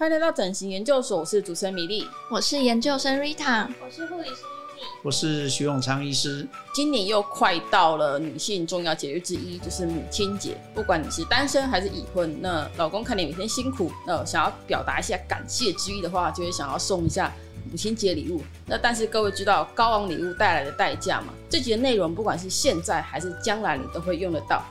欢迎来到整形研究所，我是主持人米粒，我是研究生 Rita，我是护理师 Yumi，我是徐永昌医师。今年又快到了女性重要节日之一，就是母亲节。不管你是单身还是已婚，那老公看你每天辛苦，那想要表达一下感谢之意的话，就会想要送一下母亲节礼物。那但是各位知道高昂礼物带来的代价吗？这集的内容不管是现在还是将来，你都会用得到。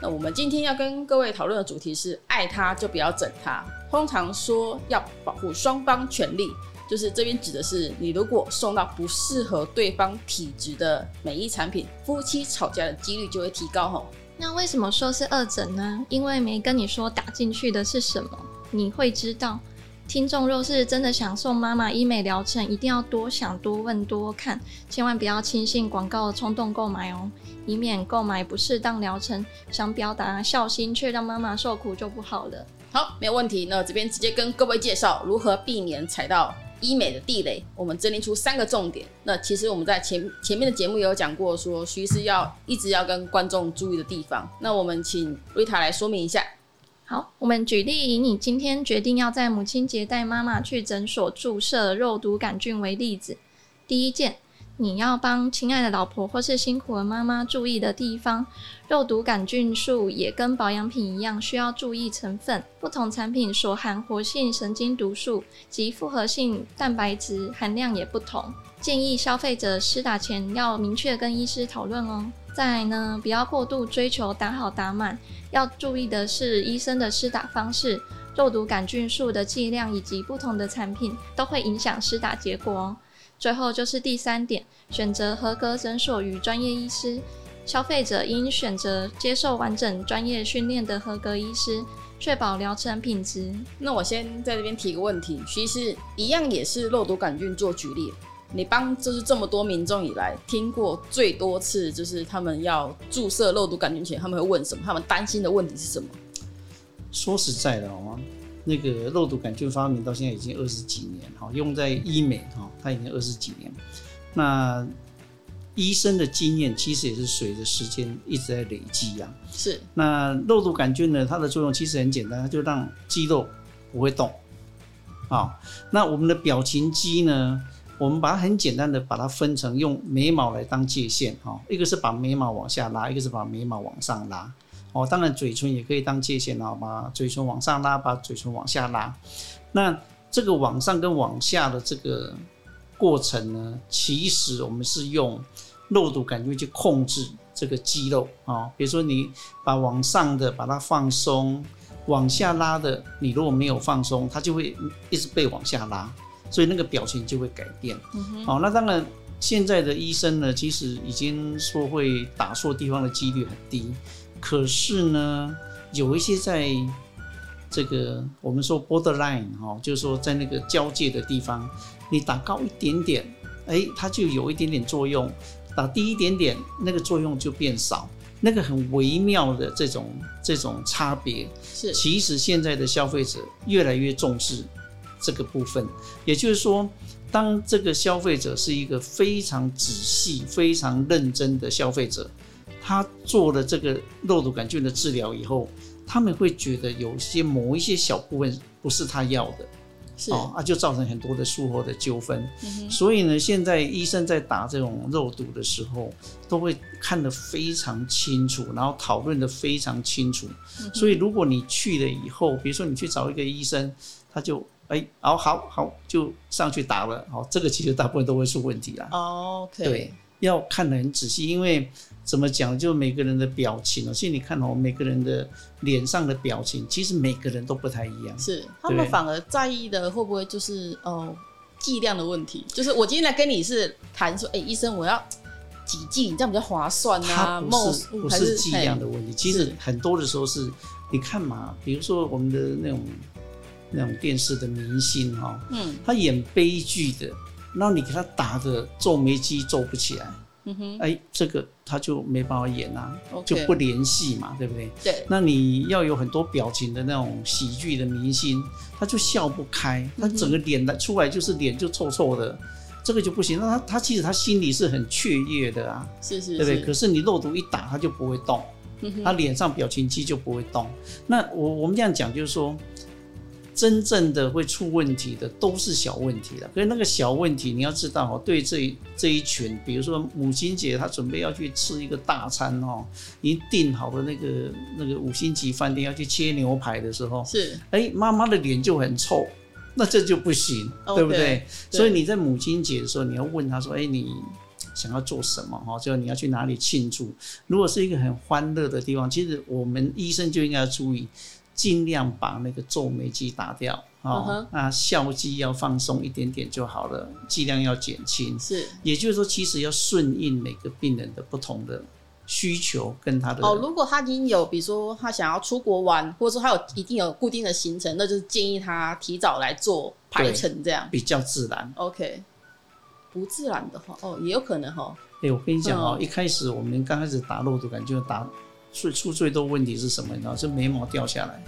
那我们今天要跟各位讨论的主题是：爱他就不要整他。通常说要保护双方权利，就是这边指的是你如果送到不适合对方体质的美意产品，夫妻吵架的几率就会提高吼。那为什么说是二诊呢？因为没跟你说打进去的是什么，你会知道。听众若是真的想送妈妈医美疗程，一定要多想、多问、多看，千万不要轻信广告冲动购买哦，以免购买不适当疗程，想表达孝心却让妈妈受苦就不好了。好，没有问题。那这边直接跟各位介绍如何避免踩到医美的地雷。我们整理出三个重点。那其实我们在前前面的节目也有讲过说，说徐医师要一直要跟观众注意的地方。那我们请瑞塔来说明一下。好，我们举例以你今天决定要在母亲节带妈妈去诊所注射肉毒杆菌为例子。第一件，你要帮亲爱的老婆或是辛苦的妈妈注意的地方，肉毒杆菌素也跟保养品一样，需要注意成分。不同产品所含活性神经毒素及复合性蛋白质含量也不同，建议消费者施打前要明确跟医师讨论哦。再来呢，不要过度追求打好打满，要注意的是医生的施打方式、肉毒杆菌素的剂量以及不同的产品都会影响施打结果哦。最后就是第三点，选择合格诊所与专业医师，消费者应选择接受完整专业训练的合格医师，确保疗程品质。那我先在这边提个问题，其实一样也是肉毒杆菌做举例。你帮就是这么多民众以来听过最多次，就是他们要注射肉毒杆菌前，他们会问什么？他们担心的问题是什么？说实在的，好吗？那个肉毒杆菌发明到现在已经二十几年，哈，用在医美，哈，它已经二十几年。那医生的经验其实也是随着时间一直在累积啊。是。那肉毒杆菌呢？它的作用其实很简单，它就让肌肉不会动。好，那我们的表情肌呢？我们把它很简单的把它分成用眉毛来当界限，哈，一个是把眉毛往下拉，一个是把眉毛往上拉，哦，当然嘴唇也可以当界限，好，把嘴唇往上拉，把嘴唇往下拉。那这个往上跟往下的这个过程呢，其实我们是用肉毒杆菌去控制这个肌肉啊，比如说你把往上的把它放松，往下拉的你如果没有放松，它就会一直被往下拉。所以那个表情就会改变。好、嗯哦，那当然，现在的医生呢，其实已经说会打错地方的几率很低。可是呢，有一些在这个我们说 borderline 哈、哦，就是说在那个交界的地方，你打高一点点，哎，它就有一点点作用；打低一点点，那个作用就变少。那个很微妙的这种这种差别，是其实现在的消费者越来越重视。这个部分，也就是说，当这个消费者是一个非常仔细、非常认真的消费者，他做了这个肉毒杆菌的治疗以后，他们会觉得有些某一些小部分不是他要的，是哦，啊，就造成很多的术后的纠纷。嗯。所以呢，现在医生在打这种肉毒的时候，都会看得非常清楚，然后讨论的非常清楚。嗯。所以，如果你去了以后，比如说你去找一个医生，他就。哎，好好好，就上去打了。好，这个其实大部分都会出问题啦。哦，okay，对，要看得很仔细，因为怎么讲，就每个人的表情哦，其实你看哦，每个人的脸上的表情，其实每个人都不太一样。是，他们反而在意的会不会就是哦剂量的问题？就是我今天来跟你是谈说，哎，医生，我要几剂，你这样比较划算啊？不是不是剂量的问题，其实很多的时候是，你看嘛，比如说我们的那种。那种电视的明星哈，嗯，他演悲剧的，那你给他打的皱眉肌皱不起来，嗯哼，哎，这个他就没办法演啊，okay, 就不联系嘛，对不对？对。那你要有很多表情的那种喜剧的明星，他就笑不开，他整个脸的出来就是脸就臭臭的，这个就不行。那他他其实他心里是很雀跃的啊，是是，是，对不对？可是你肉毒一打，他就不会动，嗯、他脸上表情肌就不会动。那我我们这样讲就是说。真正的会出问题的都是小问题了。可是那个小问题，你要知道哦，对这这一群，比如说母亲节，他准备要去吃一个大餐哦，已经订好了那个那个五星级饭店要去切牛排的时候，是，哎，妈妈的脸就很臭，那这就不行，okay, 对不对？对。所以你在母亲节的时候，你要问他说，哎，你想要做什么？哈，就你要去哪里庆祝？如果是一个很欢乐的地方，其实我们医生就应该要注意。尽量把那个皱眉肌打掉啊，那、uh 笑肌要放松一点点就好了，剂量要减轻。是，也就是说，其实要顺应每个病人的不同的需求跟他的。哦，如果他已经有，比如说他想要出国玩，或者说他有一定有固定的行程，那就是建议他提早来做排程，这样比较自然。OK，不自然的话，哦，也有可能哈、哦。哎、欸，我跟你讲哦，嗯、一开始我们刚开始打肉毒杆菌打。最出最多问题是什么？你知道，是眉毛掉下来。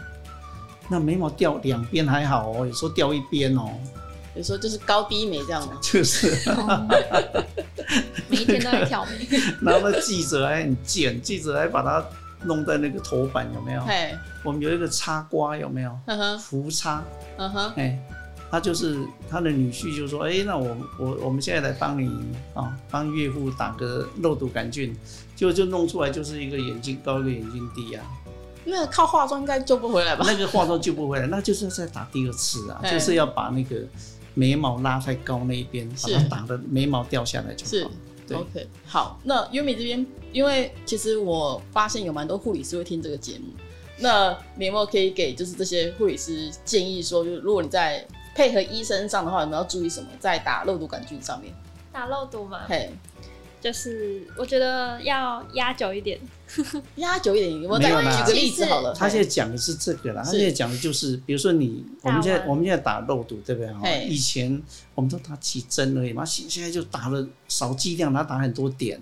那眉毛掉两边还好哦，有时候掉一边哦。有时候就是高低眉这样的。就是。每一天都在挑眉。然后那记者还很贱，记者还把它弄在那个头版有没有？嘿。我们有一个插瓜有没有？嗯哼。浮插。嗯哼。哎，他就是他的女婿就说：“哎，那我我我们现在来帮你啊，帮岳父打个肉毒杆菌。”就就弄出来就是一个眼睛高一个眼睛低啊，那靠化妆应该救不回来吧？那个化妆救不回来，那就是要再打第二次啊，就是要把那个眉毛拉太高那一边，把它打的眉毛掉下来就好。是对，OK，好。那优米这边，因为其实我发现有蛮多护理师会听这个节目，那你有没有可以给就是这些护理师建议说，就是如果你在配合医生上的话，有没有要注意什么？在打肉毒杆菌上面，打肉毒嘛？嘿。就是我觉得要压久一点，压久一点。我再举个例子好了。他现在讲的是这个啦，他现在讲的就是，比如说你，我们现在我们现在打肉毒，对不对？哈，以前我们都打几针而已嘛，现现在就打了少剂量，他打很多点。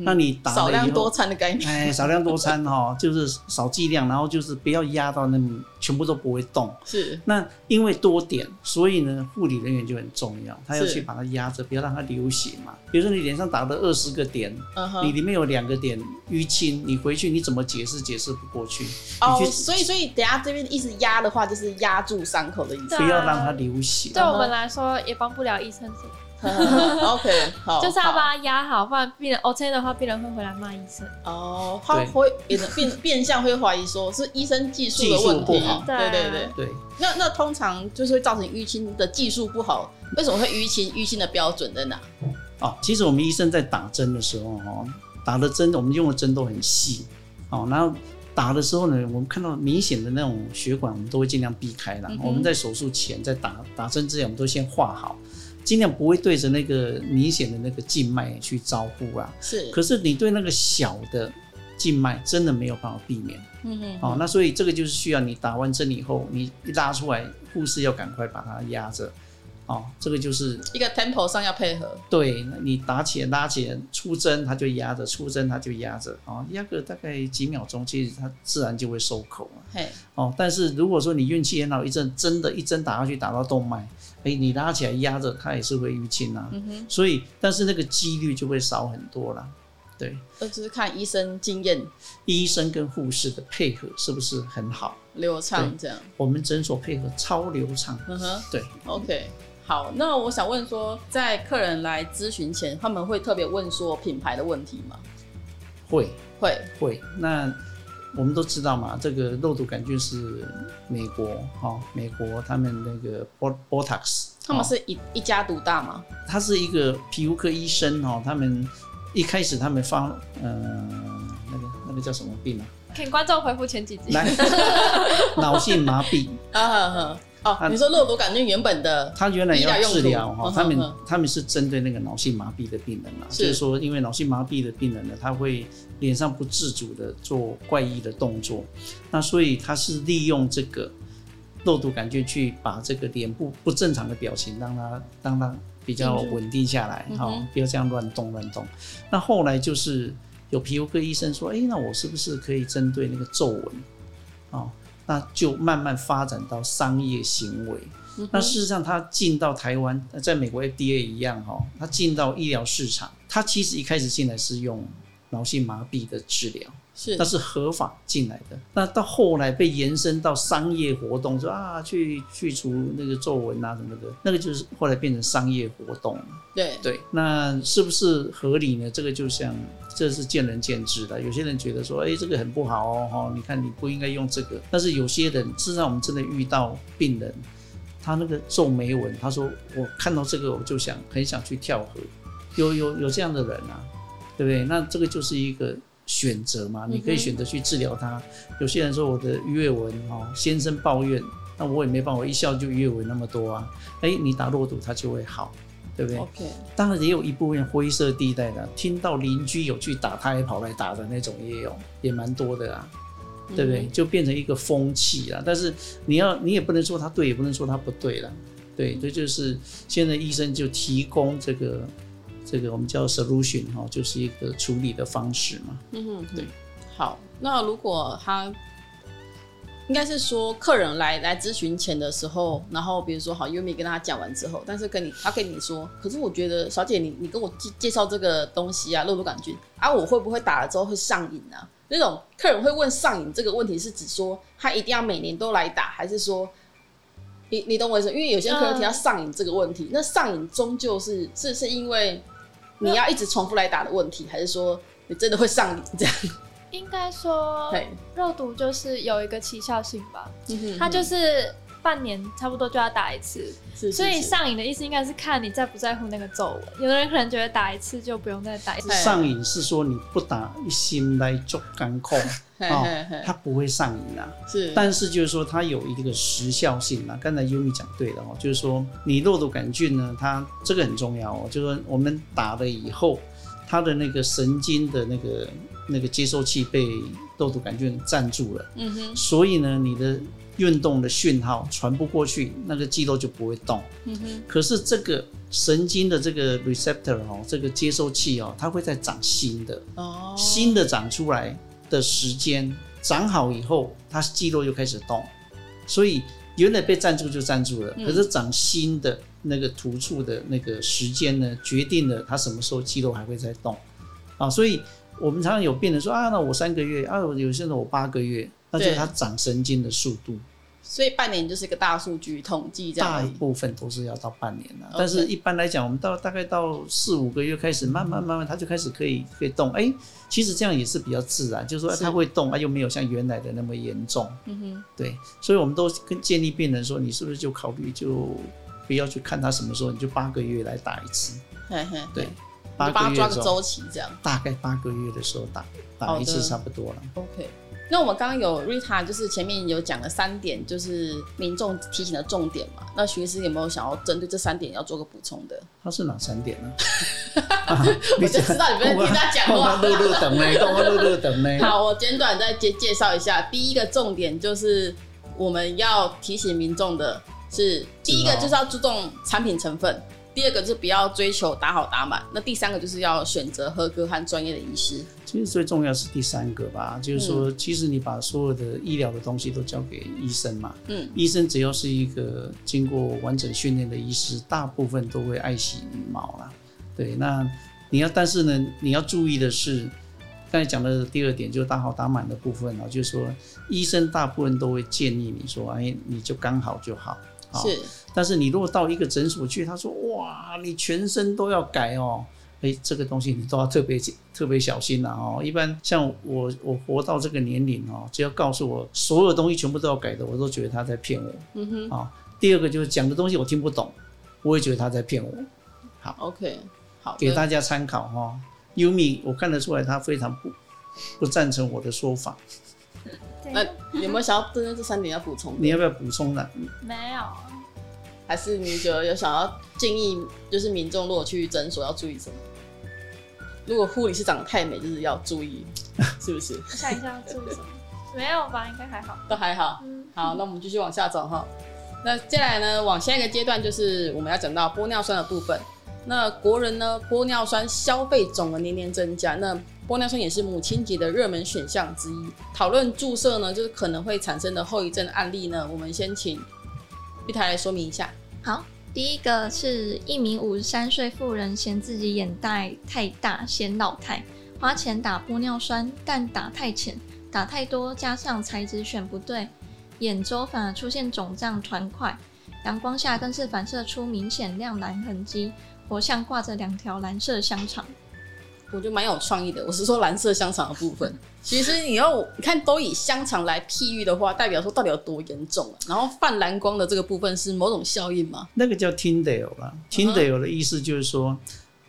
那你打少量多餐的概念。哎，少量多餐哈，就是少剂量，然后就是不要压到那么全部都不会动。是。那因为多点，所以呢，护理人员就很重要，他要去把它压着，不要让它流血嘛。比如说你脸上打了二十个点，uh huh. 你里面有两个点淤青，你回去你怎么解释解释不过去。哦，oh, 所以所以等下这边一直压的话，就是压住伤口的意思，不要让它流血。对我们来说也帮不了医生。OK，好，就是要把它压好，不然病人 OK 的话，病人会回来骂医生。哦，他会变变相会怀疑说是医生技术的问题。对对对对。那那通常就是会造成淤青的技术不好，为什么会淤青？淤青的标准在哪？哦，其实我们医生在打针的时候，哦，打的针我们用的针都很细，哦，然后打的时候呢，我们看到明显的那种血管，我们都会尽量避开了。嗯、我们在手术前在打打针之前，我们都先画好，尽量不会对着那个明显的那个静脉去招呼啊。是，可是你对那个小的静脉真的没有办法避免。嗯哼，哦，那所以这个就是需要你打完针以后，你一拉出来，护士要赶快把它压着。哦，这个就是一个 tempo 上要配合。对，你打起来拉起来出针，它就压着；出针它就压着。哦，压个大概几秒钟，其实它自然就会收口了。嘿，哦，但是如果说你运气很好，一针真的，一针打下去打到动脉，哎，你拉起来压着，它也是会淤青啊。嗯哼。所以，但是那个几率就会少很多了。对，这只是看医生经验，医生跟护士的配合是不是很好流畅？这样，我们诊所配合超流畅。嗯哼，对，OK。好，那我想问说，在客人来咨询前，他们会特别问说品牌的问题吗？会，会，会。那我们都知道嘛，这个肉毒杆菌是美国哦，美国他们那个 Botox，他们是一、哦、一家独大吗？他是一个皮肤科医生哦，他们一开始他们发，嗯、呃，那个那个叫什么病啊？请观众回复前几集。脑性麻痹。啊哈哈。哦，你说肉毒杆菌原本的，它原来要治疗哈，他们他们是针对那个脑性麻痹的病人嘛，就是说，因为脑性麻痹的病人呢，他会脸上不自主的做怪异的动作，那所以他是利用这个肉毒杆菌去把这个脸部不正常的表情让他让他比较稳定下来，哈，不要这样乱动乱动。那后来就是有皮肤科医生说，哎，那我是不是可以针对那个皱纹，啊？那就慢慢发展到商业行为。嗯、那事实上，它进到台湾，在美国 FDA 一样哈，它进到医疗市场，它其实一开始进来是用脑性麻痹的治疗。是，那是合法进来的。那到后来被延伸到商业活动，说啊，去去除那个皱纹啊什么的，那个就是后来变成商业活动。对对，那是不是合理呢？这个就像这是见仁见智的。有些人觉得说，哎，这个很不好哦，哈，你看你不应该用这个。但是有些人，事实上我们真的遇到病人，他那个皱眉纹，他说我看到这个我就想很想去跳河，有有有这样的人啊，对不对？那这个就是一个。选择嘛，你可以选择去治疗他。嗯、有些人说我的鱼尾纹哦，先生抱怨，那我也没办法，我一笑就鱼尾纹那么多啊。哎，你打肉毒它就会好，对不对？OK。当然也有一部分灰色地带的，听到邻居有去打，他也跑来打的那种也有，也蛮多的啊，对不对？嗯、就变成一个风气了。但是你要，你也不能说他对，也不能说他不对了。对，这就是现在医生就提供这个。这个我们叫 solution 哈，就是一个处理的方式嘛。嗯哼，对。好，那如果他应该是说客人来来咨询前的时候，然后比如说好，Yumi 跟他讲完之后，但是跟你他跟你说，可是我觉得小姐你你跟我介介绍这个东西啊，肉毒杆菌啊，我会不会打了之后会上瘾啊？那种客人会问上瘾这个问题，是指说他一定要每年都来打，还是说你你懂我意思？因为有些客人提到上瘾这个问题，那上瘾终究是是是因为。你要一直重复来打的问题，还是说你真的会上瘾这样？应该说，肉毒就是有一个期效性吧，嗯、它就是半年差不多就要打一次，是是是，所以上瘾的意思应该是看你在不在乎那个皱纹。有的人可能觉得打一次就不用再打一次。上瘾是说你不打一心来做干控。哦，它不会上瘾啊，是，但是就是说它有一个时效性啊。刚才 Yumi 讲对了哦，就是说你肉毒杆菌呢，它这个很重要哦，就是说我们打了以后，它的那个神经的那个那个接收器被痘痘杆菌占住了，嗯哼，所以呢，你的运动的讯号传不过去，那个肌肉就不会动，嗯哼，可是这个神经的这个 receptor 哦，这个接收器哦，它会在长新的，哦，新的长出来。的时间长好以后，它肌肉又开始动，所以原来被占住就占住了，可是长新的那个突触的那个时间呢，决定了它什么时候肌肉还会再动。啊。所以我们常常有病人说啊，那我三个月啊，有些人我八个月，那就是他长神经的速度。所以半年就是一个大数据统计，这样大部分都是要到半年了。但是一般来讲，我们到大概到四五个月开始，慢慢慢慢，他就开始可以可以动。哎、欸，其实这样也是比较自然，就是说他会动，啊又没有像原来的那么严重。嗯哼，对，所以我们都跟建议病人说，你是不是就考虑就不要去看他什么时候，你就八个月来打一次。嘿嘿，对，八个月抓个周期这样，大概八个月的时候打打一次差不多了。OK。那我们刚刚有 Rita，就是前面有讲了三点，就是民众提醒的重点嘛。那徐医师有没有想要针对这三点要做个补充的？他是哪三点呢？我就知道你们听他讲话。路路等等呢？好，我简短再介介绍一下。第一个重点就是我们要提醒民众的是，第一个就是要注重产品成分。第二个就是不要追求打好打满，那第三个就是要选择合格和专业的医师。其实最重要是第三个吧，就是说，其实你把所有的医疗的东西都交给医生嘛，嗯，医生只要是一个经过完整训练的医师，大部分都会爱惜羽毛啦。对，那你要，但是呢，你要注意的是，刚才讲的第二点就是打好打满的部分啊，就是说，医生大部分都会建议你说，哎，你就刚好就好。是，但是你如果到一个诊所去，他说哇，你全身都要改哦，哎，这个东西你都要特别特别小心了哦。一般像我，我活到这个年龄哦，只要告诉我所有东西全部都要改的，我都觉得他在骗我。嗯哼。啊，第二个就是讲的东西我听不懂，我也觉得他在骗我。好，OK，好，给大家参考哈。Yumi，我看得出来他非常不不赞成我的说法。那有没有想要针对这三点要补充？你要不要补充呢？没有，还是你觉得有想要建议，就是民众如果去诊所要注意什么？如果护理师长得太美，就是要注意，是不是？我想一下要注意什么？没有吧，应该还好，都还好。嗯，好，那我们继续往下走哈。那接下来呢，往下一个阶段就是我们要讲到玻尿酸的部分。那国人呢，玻尿酸消费总额年年增加。那玻尿酸也是母亲节的热门选项之一。讨论注射呢，就是可能会产生的后遗症案例呢，我们先请玉台来说明一下。好，第一个是一名五十三岁妇人嫌自己眼袋太大，显老态，花钱打玻尿酸，但打太浅、打太多，加上材质选不对，眼周反而出现肿胀团块，阳光下更是反射出明显亮蓝痕迹，活像挂着两条蓝色香肠。我觉得蛮有创意的。我是说蓝色香肠的部分，其实你要你看都以香肠来譬喻的话，代表说到底有多严重啊？然后泛蓝光的这个部分是某种效应吗？那个叫 Tyndale 啦，Tyndale 的意思就是说，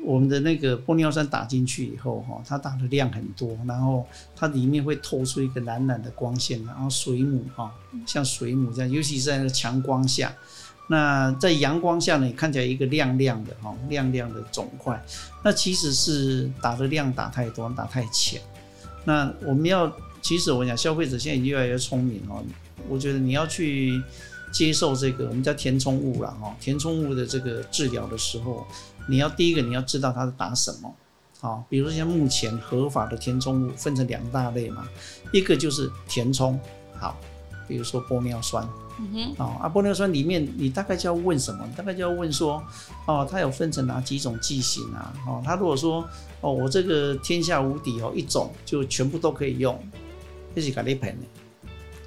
我们的那个玻尿酸打进去以后，哈，它打的量很多，然后它里面会透出一个蓝蓝的光线，然后水母哈，像水母这样，尤其是在那个强光下。那在阳光下呢，你看起来一个亮亮的哈，亮亮的肿块，那其实是打的量打太多，打太浅。那我们要，其实我讲消费者现在越来越聪明哦，我觉得你要去接受这个我们叫填充物了哈，填充物的这个治疗的时候，你要第一个你要知道它是打什么，啊，比如说像目前合法的填充物分成两大类嘛，一个就是填充，好，比如说玻尿酸。嗯哼，啊，玻尿酸里面你大概就要问什么？大概就要问说，哦，它有分成哪几种剂型啊？哦，它如果说，哦，我这个天下无敌哦，一种就全部都可以用，这是咖喱盆。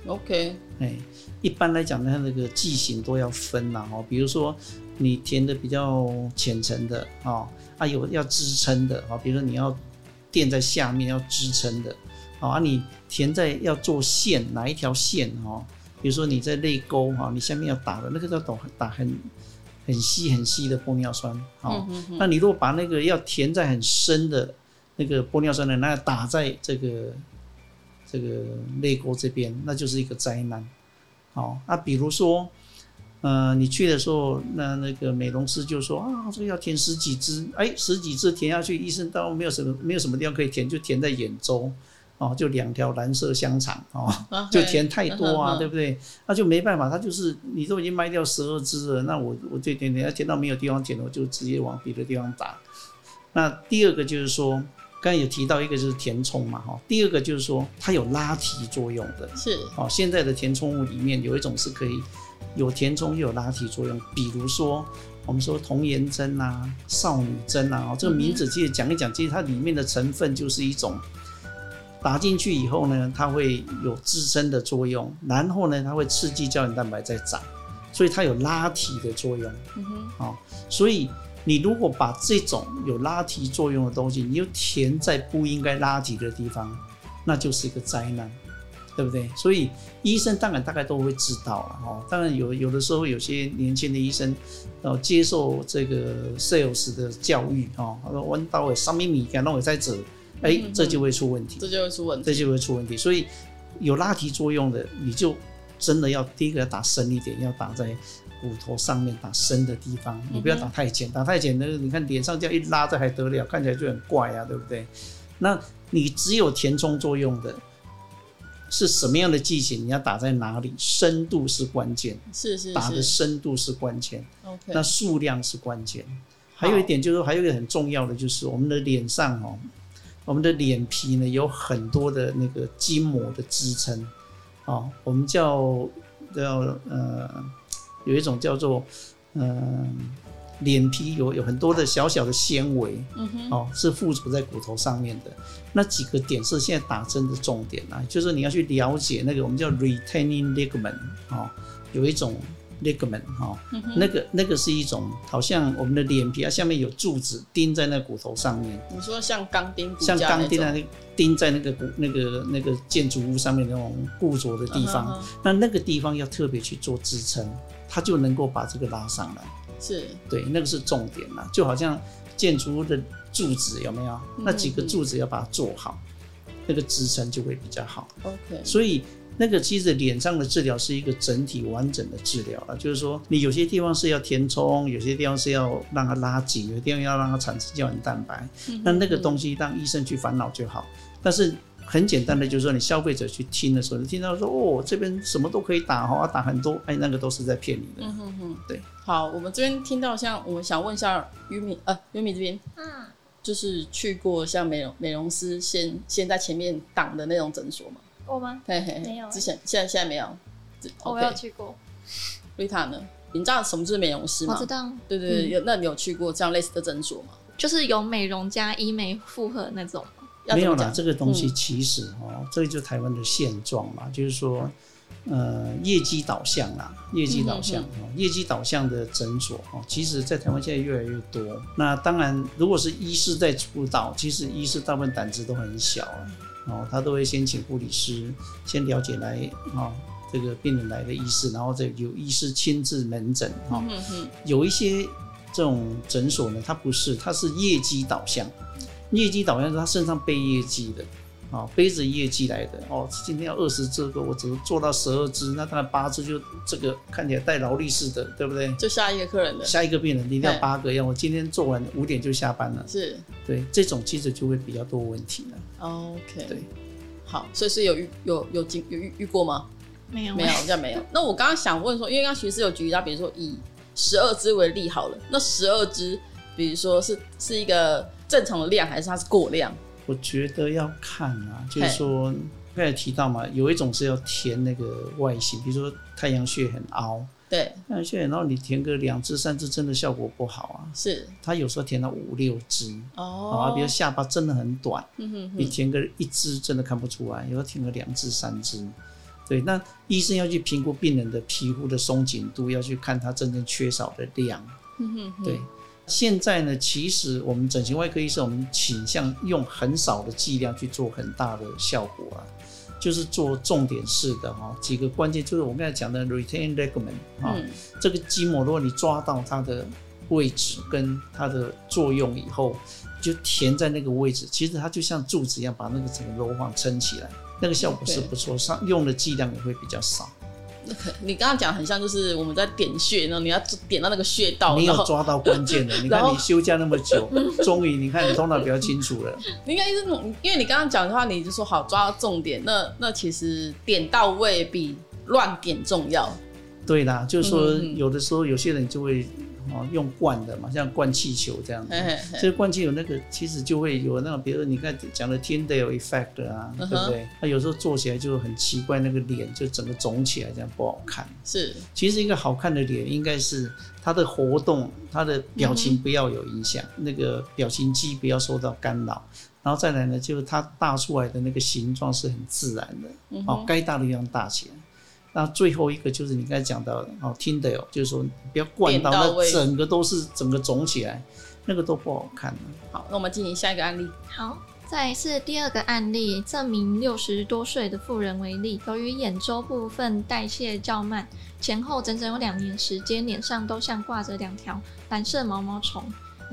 OK，哎，一般来讲呢，那个剂型都要分呐，哦，比如说你填的比较浅层的，哦，啊有要支撑的，哦，比如说你要垫在下面要支撑的，啊，你填在要做线哪一条线，哦。比如说你在泪沟哈，你下面要打的那个叫打打很很细很细的玻尿酸，好，那你如果把那个要填在很深的那个玻尿酸的，那打在这个这个泪沟这边，那就是一个灾难，好，那比如说，呃，你去的时候，那那个美容师就说啊，这个要填十几支，哎，十几支填下去，医生到没有什么没有什么地方可以填，就填在眼周。哦，就两条蓝色香肠哦，Okay. 就填太多啊，对不对？那就没办法，他就是你都已经卖掉十二只了，那我我这填填，要填到没有地方填了，我就直接往别的地方打。那第二个就是说，刚才有提到一个就是填充嘛，哈，第二个就是说它有拉提作用的，是哦。现在的填充物里面有一种是可以有填充又有拉提作用，比如说我们说童颜针啊、少女针啊，这个名字其实讲一讲，其实它里面的成分就是一种。打进去以后呢，它会有支撑的作用，然后呢，它会刺激胶原蛋白在长，所以它有拉提的作用。嗯哼，哦，所以你如果把这种有拉提作用的东西，你又填在不应该拉提的地方，那就是一个灾难，对不对？所以医生当然大概都会知道了哦。当然有有的时候有些年轻的医生，呃，接受这个 sales 的教育哦，他说弯刀诶，上面米干弄也在这。哎、欸，这就会出问题，这就会出问题，这就会出问题。所以有拉提作用的，你就真的要第一个要打深一点，要打在骨头上面，打深的地方。你不要打太浅，打太浅那个，你看脸上这样一拉，这还得了？看起来就很怪啊，对不对？那你只有填充作用的，是什么样的剂型？你要打在哪里？深度是关键，是是是，打的深度是关键。OK，那数量是关键。还有一点就是说，还有一个很重要的就是我们的脸上哦。我们的脸皮呢，有很多的那个筋膜的支撑，哦，我们叫叫呃，有一种叫做嗯、呃，脸皮有有很多的小小的纤维，嗯哼，哦，是附着在骨头上面的。那几个点是现在打针的重点啊，就是你要去了解那个我们叫 retaining ligament，哦，有一种。Ligament 哈，那个那个是一种，好像我们的脸皮啊，下面有柱子钉在那骨头上面。你说像钢钉，像钢钉啊，钉在那个骨那个那个建筑物上面那种固着的地方，那那个地方要特别去做支撑，它就能够把这个拉上来。是，对，那个是重点啦，就好像建筑物的柱子有没有？那几个柱子要把它做好，那个支撑就会比较好。OK，所以。那个其实脸上的治疗是一个整体完整的治疗啊，就是说你有些地方是要填充，有些地方是要让它拉紧，有些地方要让它产生胶原蛋白。那那个东西让医生去烦恼就好。但是很简单的就是说，你消费者去听的时候，你听到说哦，这边什么都可以打哈，打很多，哎，那个都是在骗你的。嗯哼哼，对。好，我们这边听到像我们想问一下于敏，呃，于敏这边，嗯，就是去过像美容美容师先先在前面挡的那种诊所吗？我吗？嘿嘿，没有。之前、现在、现在没有。我没有去过。瑞塔呢？你知道什么是美容师吗？我知道。对对对，有。那你有去过这样类似的诊所吗？就是有美容加医美复合那种。没有啦，这个东西其实哦，嗯、这个就是台湾的现状嘛，就是说，呃，业绩导向啦，业绩导向哦，嗯、哼哼业绩导向的诊所哦，其实在台湾现在越来越多。那当然，如果是医师在主导，其实医师大部分胆子都很小啊，哦，他都会先请护理师先了解来啊、哦，这个病人来的医师，然后再由医师亲自门诊啊。哦嗯、有一些这种诊所呢，它不是，它是业绩导向。业绩导向是他身上背业绩的，啊，背着业绩来的哦。今天要二十只个，我只能做到十二只，那当然八只就这个看起来带劳力士的，对不对？就下一个客人的，下一个病人一定要八个，要我今天做完五点就下班了。是，对，这种其实就会比较多问题了。OK，对，好，所以是有遇有有经有遇遇过吗？没有，没有，这样没有。那我刚刚想问说，因为刚刚徐师有举例到，比如说以十二只为例好了，那十二只，比如说是是一个。正常的量还是它是过量？我觉得要看啊，就是说刚才提到嘛，有一种是要填那个外形，比如说太阳穴很凹，对，太阳穴很凹，你填个两只三只，真的效果不好啊。是，他有时候填到五六只哦，啊，比如下巴真的很短，嗯哼哼，你填个一只真的看不出来，有时候填个两只三只，对，那医生要去评估病人的皮肤的松紧度，要去看他真正缺少的量，嗯哼哼，对。现在呢，其实我们整形外科医生，我们倾向用很少的剂量去做很大的效果啊，就是做重点式的哈，几个关键就是我刚才讲的 retained ligament 啊，嗯、这个筋膜，如果你抓到它的位置跟它的作用以后，就填在那个位置，其实它就像柱子一样，把那个整个楼房撑起来，那个效果是不错，上用的剂量也会比较少。你刚刚讲很像，就是我们在点穴，然后你要点到那个穴道，你有抓到关键的。你看你休假那么久，终于你看你头脑比较清楚了。你应该是，因为你刚刚讲的话，你就说好抓到重点，那那其实点到位比乱点重要。对啦，就是说有的时候有些人就会。哦，用灌的嘛，像灌气球这样子，所以灌气球那个其实就会有那种，比如说你看讲的 Tyndale effect 啊，对不对？它有时候做起来就很奇怪，那个脸就整个肿起来，这样不好看。是，其实一个好看的脸应该是它的活动，它的表情不要有影响，那个表情肌不要受到干扰，然后再来呢，就是它大出来的那个形状是很自然的，哦，该大的地方大起来。那最后一个就是你刚才讲到的哦，听的哦，就是说不要灌到那整个都是整个肿起来，那个都不好看。好，那我们进行下一个案例。好，再来是第二个案例，这名六十多岁的妇人为例，由于眼周部分代谢较慢，前后整整有两年时间，脸上都像挂着两条蓝色毛毛虫。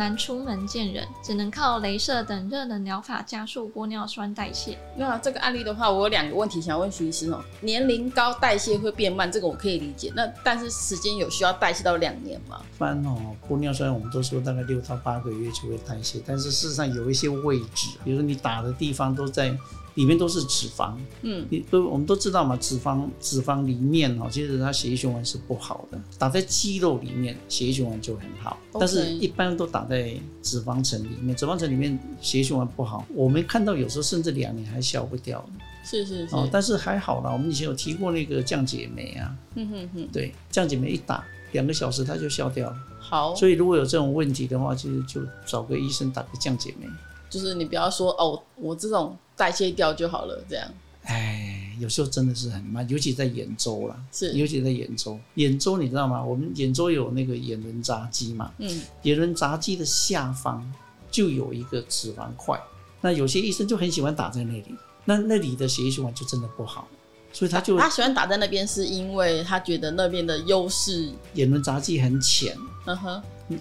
难出门见人，只能靠镭射等热能疗法加速玻尿酸代谢。那这个案例的话，我有两个问题想要问徐医师哦。年龄高代谢会变慢，这个我可以理解。那但是时间有需要代谢到两年吗？一般哦，玻尿酸我们都说大概六到八个月就会代谢，但是事实上有一些位置，比如说你打的地方都在。里面都是脂肪，嗯，你都我们都知道嘛，脂肪脂肪里面哦，其实它血液循环是不好的。打在肌肉里面，血液循环就很好。但是一般都打在脂肪层里面，脂肪层里面血液循环不好。我们看到有时候甚至两年还消不掉。是是是。哦，但是还好啦，我们以前有提过那个降解酶啊，嗯哼哼，对，降解酶一打两个小时它就消掉了。好，所以如果有这种问题的话，其实就找个医生打个降解酶。就是你不要说哦，我这种。代谢掉就好了，这样。哎，有时候真的是很慢，尤其在眼周啦。是，尤其在眼周。眼周你知道吗？我们眼周有那个眼轮匝肌嘛。嗯。眼轮匝肌的下方就有一个脂肪块，那有些医生就很喜欢打在那里，那那里的血液循环就真的不好，所以他就他喜欢打在那边，是因为他觉得那边的优势。眼轮匝肌很浅。嗯哼。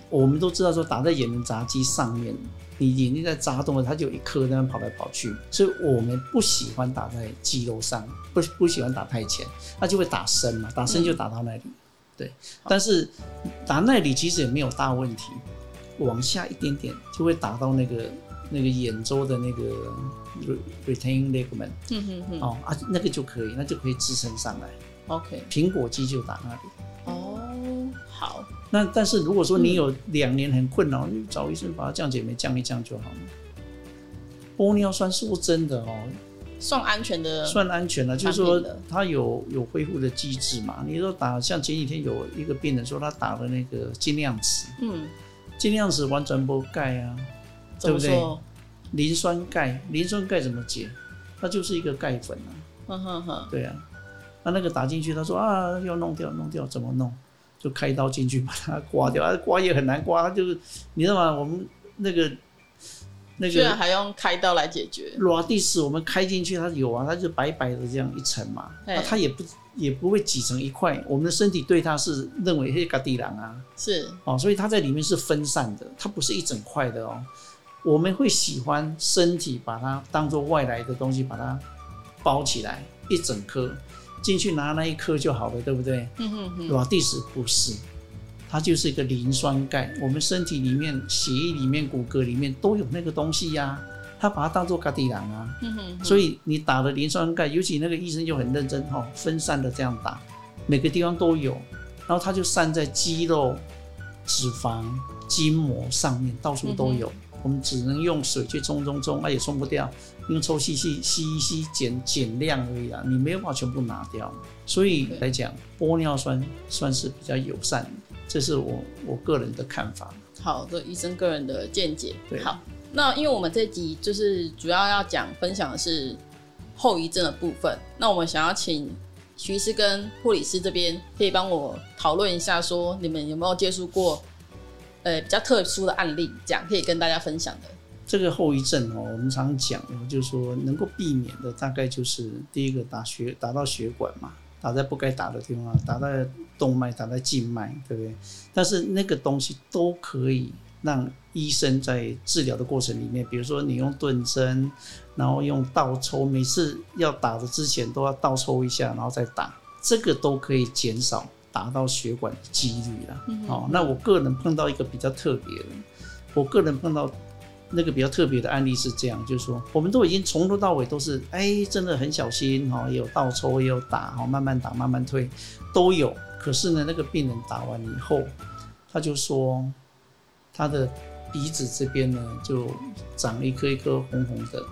我们都知道说打在眼轮匝肌上面。你眼睛在眨动了，它就有一颗在那跑来跑去，所以我们不喜欢打在肌肉上，不不喜欢打太浅，那就会打深嘛，打深就打到那里，嗯、对。但是打那里其实也没有大问题，往下一点点就会打到那个那个眼周的那个 retaining ligament，嗯哼哼，哦啊，那个就可以，那就可以支撑上来。OK，苹果肌就打那里。哦，好。那但是如果说你有两年很困扰，你找医生把它降解酶降一降就好了。玻尿酸说真的哦，算安全的，算安全了，就是说它有有恢复的机制嘛。你说打像前几天有一个病人说他打了那个晶亮瓷，嗯，晶亮瓷完全不钙啊，对不对？磷酸钙，磷酸钙怎么解？它就是一个钙粉啊。对啊，那那个打进去，他说啊，要弄掉，弄掉怎么弄？就开刀进去把它刮掉，啊，刮也很难刮，它就是你知道吗？我们那个那个，居然还用开刀来解决。螺蒂斯我们开进去，它有啊，它就白白的这样一层嘛，那它也不也不会挤成一块。我们的身体对它是认为黑咖地狼啊，是哦，所以它在里面是分散的，它不是一整块的哦。我们会喜欢身体把它当做外来的东西把它包起来，一整颗。进去拿那一颗就好了，对不对？嗯哼哼。瓦地斯不是，它就是一个磷酸钙。我们身体里面、血液里面、骨骼里面都有那个东西呀、啊。它把它当做咖地朗啊。嗯哼哼。所以你打了磷酸钙，尤其那个医生就很认真哈，分散的这样打，每个地方都有，然后它就散在肌肉、脂肪、筋膜上面，到处都有。嗯我们只能用水去冲冲冲，它也冲不掉，用抽吸器吸一吸，减减量而已啊，你没有办法全部拿掉。所以来讲，玻尿酸算是比较友善，这是我我个人的看法。好的，医生个人的见解。对，好，那因为我们这集就是主要要讲分享的是后遗症的部分，那我们想要请徐医师跟护理师这边可以帮我讨论一下，说你们有没有接触过？呃，比较特殊的案例，这样可以跟大家分享的。这个后遗症哦，我们常讲，就是说能够避免的，大概就是第一个打血打到血管嘛，打在不该打的地方，打在动脉，打在静脉，对不对？但是那个东西都可以让医生在治疗的过程里面，比如说你用钝针，然后用倒抽，每次要打的之前都要倒抽一下，然后再打，这个都可以减少。打到血管的几率啦，嗯，哦，那我个人碰到一个比较特别的，我个人碰到那个比较特别的案例是这样，就是说，我们都已经从头到尾都是，哎，真的很小心哈，也有倒抽，也有打，哈，慢慢打，慢慢推，都有。可是呢，那个病人打完以后，他就说，他的鼻子这边呢，就长了一颗一颗红红的、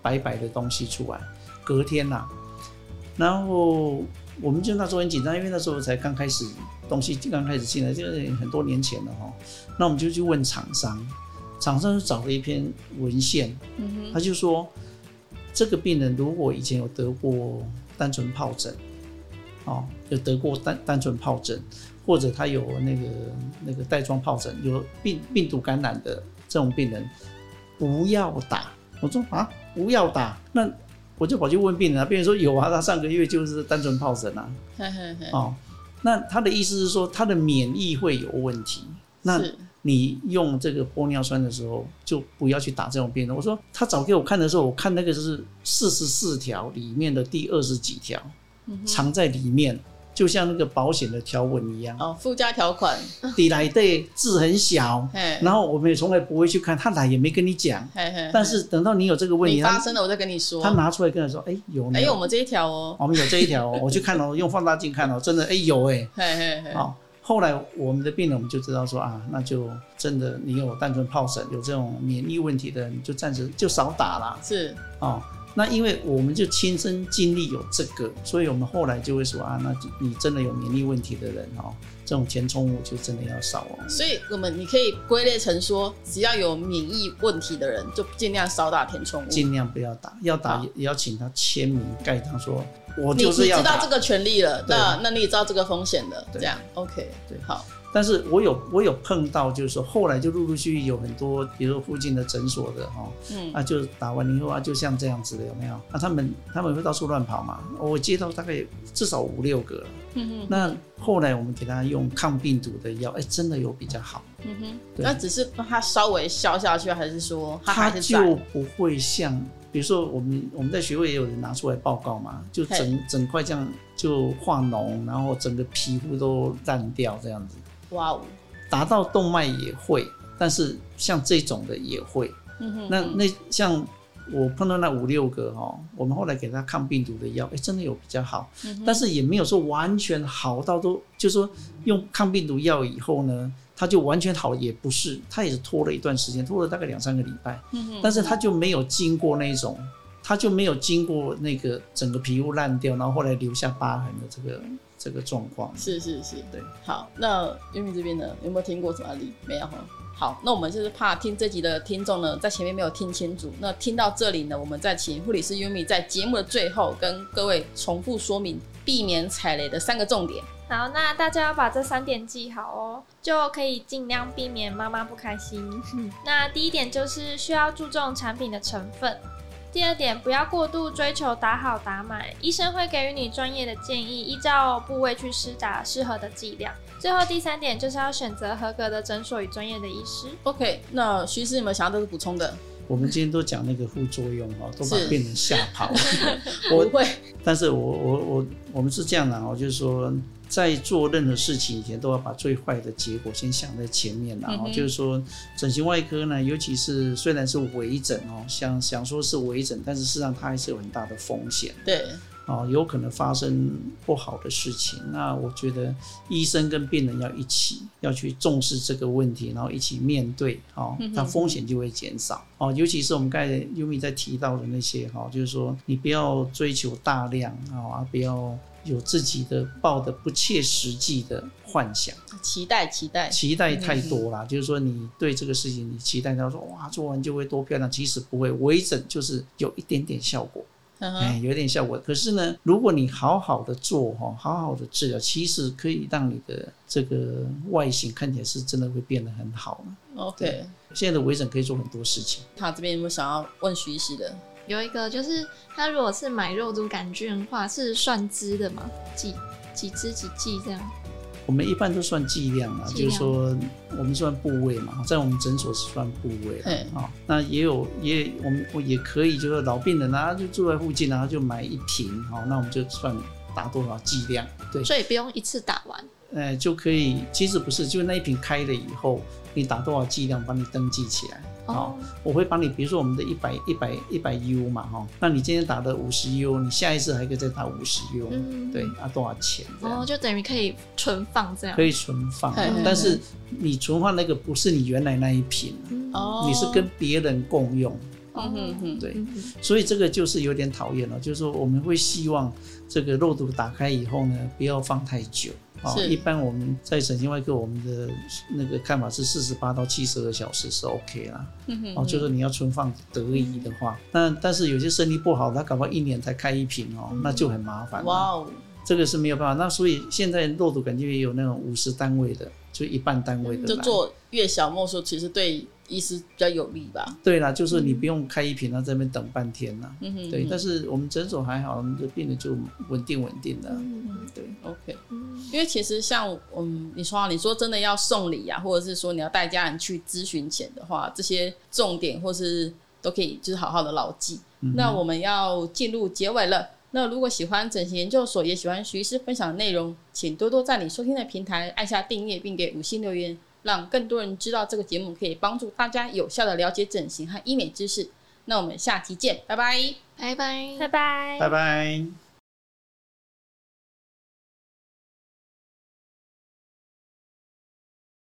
白白的东西出来。隔天呐，然后。我们就那时候很紧张，因为那时候才刚开始，东西刚开始进来，这个很多年前了哈。那我们就去问厂商，厂商就找了一篇文献，他就说，这个病人如果以前有得过单纯疱疹，哦，有得过单单纯疱疹，或者他有那个那个带状疱疹，有病病毒感染的这种病人，不要打。我说啊，不要打，那。我就跑去问病人啊，病人说有啊，他上个月就是单纯疱疹啊。哦，那他的意思是说他的免疫会有问题。那你用这个玻尿酸的时候，就不要去打这种病人。我说他找给我看的时候，我看那个就是四十四条里面的第二十几条，藏在里面。就像那个保险的条文一样。哦，附加条款，底来的字很小，然后我们也从来不会去看，他来也没跟你讲，但是等到你有这个问题，发生了我再跟你说，他拿出来跟他说，哎、欸、有，哎、欸、我们这一条哦，我们有这一条哦，我去看哦，用放大镜看哦，真的哎、欸、有哎，好，后来我们的病人我们就知道说啊，那就真的你有单纯疱疹，有这种免疫问题的，你就暂时就少打了，是。哦。那因为我们就亲身经历有这个，所以我们后来就会说啊，那你真的有免疫问题的人哦，这种填充物就真的要少哦。所以我们你可以归类成说，只要有免疫问题的人，就尽量少打填充物，尽量不要打，要打也要请他签名盖章说，我就是要。你知道这个权利了，那那你也知道这个风险了，这样 OK 对，好。但是我有我有碰到，就是说后来就陆陆续续有很多，比如说附近的诊所的哈，嗯，啊就打完以后啊，就像这样子的有没有？啊他们他们会到处乱跑嘛，我接到大概至少五六个了，嗯哼。那后来我们给他用抗病毒的药，哎、欸，真的有比较好，嗯哼。那只是让他稍微消下去，还是说他就不会像，比如说我们我们在学会也有人拿出来报告嘛，就整整块这样就化脓，然后整个皮肤都烂掉这样子。哇哦，达到动脉也会，但是像这种的也会。嗯哼，那那像我碰到那五六个哈，我们后来给他抗病毒的药，哎，真的有比较好，但是也没有说完全好到都，就是说用抗病毒药以后呢，他就完全好，也不是，他也是拖了一段时间，拖了大概两三个礼拜。但是他就没有经过那种，他就没有经过那个整个皮肤烂掉，然后后来留下疤痕的这个。这个状况是是是，对。好，那玉米这边呢，有没有听过什么案例？没有哈。好，那我们就是怕听这集的听众呢，在前面没有听清楚。那听到这里呢，我们再请护理师 Yumi 在节目的最后跟各位重复说明避免踩雷的三个重点。好，那大家要把这三点记好哦，就可以尽量避免妈妈不开心。那第一点就是需要注重产品的成分。第二点，不要过度追求打好打满，医生会给予你专业的建议，依照部位去施打适合的剂量。最后第三点就是要选择合格的诊所与专业的医师。OK，那徐医师有没有想要都是补充的？我们今天都讲那个副作用哈，都把病人吓跑了。我不会，但是我我我我们是这样的哦，就是说。在做任何事情以前，都要把最坏的结果先想在前面，然后就是说，整形外科呢，尤其是虽然是微整哦，想想说是微整，但是事实上它还是有很大的风险。对，哦，有可能发生不好的事情。那我觉得医生跟病人要一起要去重视这个问题，然后一起面对，哦，那风险就会减少。哦，尤其是我们刚才 Yumi 在提到的那些，哈，就是说你不要追求大量啊，不要。有自己的抱的不切实际的幻想，期待期待期待太多啦。就是说，你对这个事情你期待他说哇，做完就会多漂亮，其实不会。微整就是有一点点效果，哎、uh huh. 欸，有一点效果。可是呢，如果你好好的做哈，好好的治疗，其实可以让你的这个外形看起来是真的会变得很好。OK，现在的微整可以做很多事情。他这边有没有想要问徐医师的？有一个就是，他如果是买肉毒杆菌的话，是算支的吗？几几支几剂这样？我们一般都算剂量啊，量就是说我们算部位嘛，在我们诊所是算部位啊。嘿那也有也我们我也可以，就是老病人啊，就住在附近，然后就买一瓶，好，那我们就算打多少剂量。对，所以不用一次打完。呃，就可以，其实不是，就是那一瓶开了以后，你打多少剂量，帮你登记起来。好，我会帮你，比如说我们的一百一百一百 U 嘛，哈，那你今天打的五十 U，你下一次还可以再打五十 U，对，啊，多少钱？哦，就等于可以存放这样。可以存放，但是你存放那个不是你原来那一瓶，哦，你是跟别人共用，嗯嗯嗯，对，所以这个就是有点讨厌了，就是说我们会希望这个肉毒打开以后呢，不要放太久。哦，一般我们在神经外科，我们的那个看法是四十八到七十二小时是 OK 啦。嗯哼，哦，就是你要存放得宜的话，那但是有些身体不好，他搞不好一年才开一瓶哦，那就很麻烦。哇哦，这个是没有办法。那所以现在肉毒杆菌也有那种五十单位的，就一半单位的。就做越小莫数，其实对。医师比较有利吧？对啦，就是你不用开一瓶，然后在那边等半天呐。嗯哼，对。但是我们诊所还好，我们的病人就稳定稳定的。嗯嗯，对，OK。因为其实像嗯，你说你说真的要送礼呀，或者是说你要带家人去咨询前的话，这些重点或是都可以就是好好的牢记。那我们要进入结尾了。那如果喜欢整形研究所，也喜欢徐医师分享的内容，请多多在你收听的平台按下订阅，并给五星留言。让更多人知道这个节目可以帮助大家有效的了解整形和医美知识。那我们下期见，拜拜，拜拜，拜拜，拜拜。